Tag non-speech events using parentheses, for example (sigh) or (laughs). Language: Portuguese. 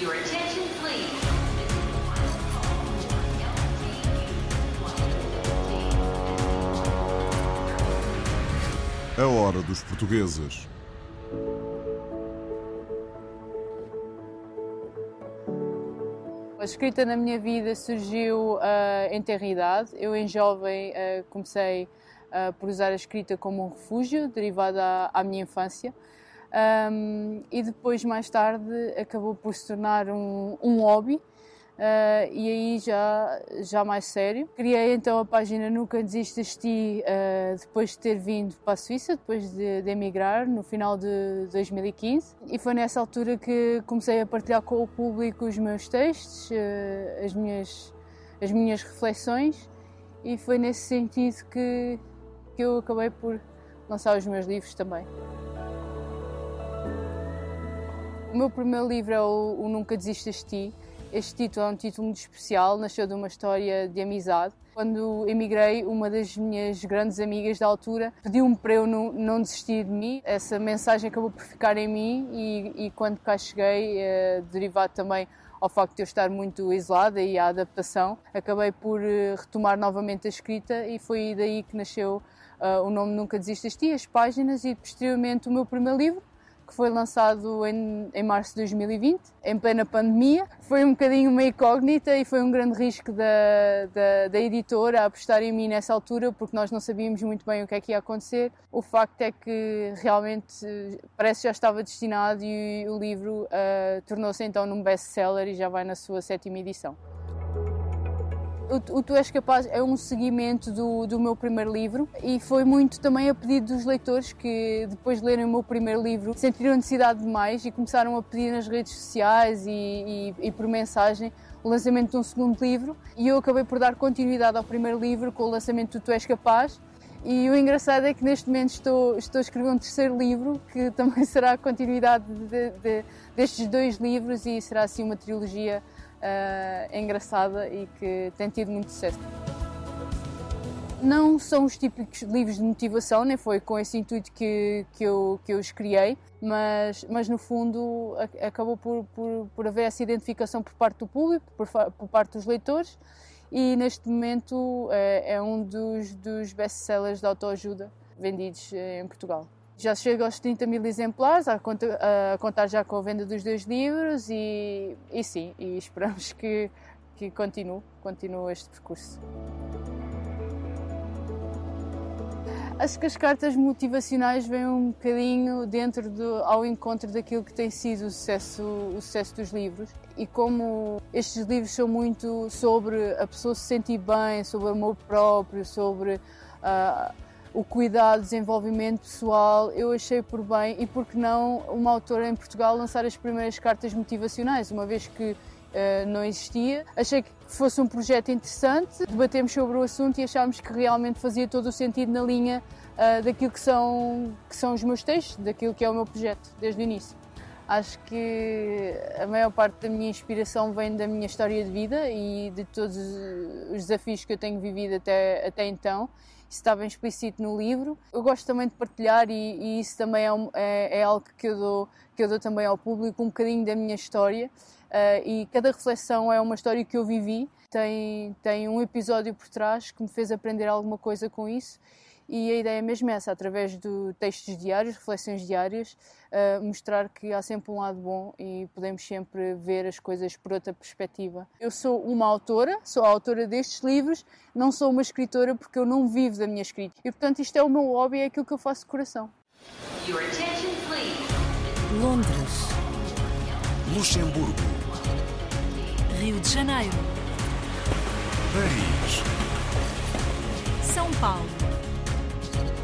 Your attention, please. A hora dos portugueses. A escrita na minha vida surgiu uh, em tenra idade. Eu, em jovem, uh, comecei uh, por usar a escrita como um refúgio, derivado à, à minha infância. Um, e depois, mais tarde, acabou por se tornar um, um hobby. Uh, e aí já, já mais sério. Criei então a página Nunca Desistas uh, depois de ter vindo para a Suíça, depois de, de, emigrar no final de 2015 e foi nessa altura que comecei a partilhar com o público os meus textos, uh, as, minhas, as minhas reflexões e foi nesse sentido que, que eu acabei por lançar os meus livros também. O meu primeiro livro é o, o Nunca Desistas Ti este título é um título muito especial, nasceu de uma história de amizade. Quando emigrei, uma das minhas grandes amigas da altura pediu-me para eu não, não, desistir de mim. Essa mensagem acabou por ficar em mim e, e quando cá cheguei, eh, derivado também ao facto de eu estar muito isolada e à adaptação, acabei por eh, retomar novamente a escrita e foi daí que nasceu uh, o nome Nunca Desistas Ti, as páginas e posteriormente o meu primeiro livro, que foi lançado em, em março de 2020, em plena pandemia. Foi um bocadinho uma incógnita e foi um grande risco da, da, da, editora apostar em mim nessa altura, porque nós não sabíamos muito bem o que é que ia acontecer. O facto é que realmente parece que já estava destinado e o livro uh, tornou-se então num best-seller e já vai na sua sétima edição. O, o Tu És Capaz é um seguimento do, do meu primeiro livro e foi muito também a pedido dos leitores que, depois de lerem o meu primeiro livro, sentiram necessidade de mais e começaram a pedir nas redes sociais e, e, e por mensagem o lançamento de um segundo livro. E eu acabei por dar continuidade ao primeiro livro com o lançamento do Tu És Capaz. E o engraçado é que neste momento estou, estou a escrever um terceiro livro que também (laughs) será a continuidade de, de, destes dois livros e será assim uma trilogia uh, engraçada e que tem tido muito sucesso. Não são os típicos livros de motivação, nem foi com esse intuito que, que, eu, que eu os criei, mas, mas no fundo acabou por, por, por haver essa identificação por parte do público, por, por parte dos leitores, e neste momento é, é um dos, dos best-sellers de autoajuda vendidos eh, em Portugal. Já chega aos 30 mil exemplares, a, conta, a contar já com a venda dos dois livros e, e sim, e esperamos que, que continue, continue este percurso. Acho que as cartas motivacionais vêm um bocadinho dentro do, ao encontro daquilo que tem sido o sucesso, o sucesso dos livros. E como estes livros são muito sobre a pessoa se sentir bem, sobre o amor próprio, sobre uh, o cuidado, desenvolvimento pessoal, eu achei por bem e por que não uma autora em Portugal lançar as primeiras cartas motivacionais, uma vez que uh, não existia. Achei que fosse um projeto interessante, debatemos sobre o assunto e achámos que realmente fazia todo o sentido na linha uh, daquilo que são, que são os meus textos, daquilo que é o meu projeto, desde o início. Acho que a maior parte da minha inspiração vem da minha história de vida e de todos os desafios que eu tenho vivido até, até então isso está bem explícito no livro. Eu gosto também de partilhar e, e isso também é, é, é, algo que eu, dou, que eu dou também ao público, um bocadinho da minha história. Uh, e cada reflexão é uma história que eu vivi, tem, tem um episódio por trás que me fez aprender alguma coisa com isso e a ideia é mesmo essa, através de textos diários, reflexões diárias, uh, mostrar que há sempre um lado bom e podemos sempre ver as coisas por outra perspectiva. Eu sou uma autora, sou a autora destes livros, não sou uma escritora porque eu não vivo da minha escrita. E portanto isto é o meu hobby, é aquilo que eu faço de coração. Londres. Luxemburgo. Rio de Janeiro. Paris. São Paulo.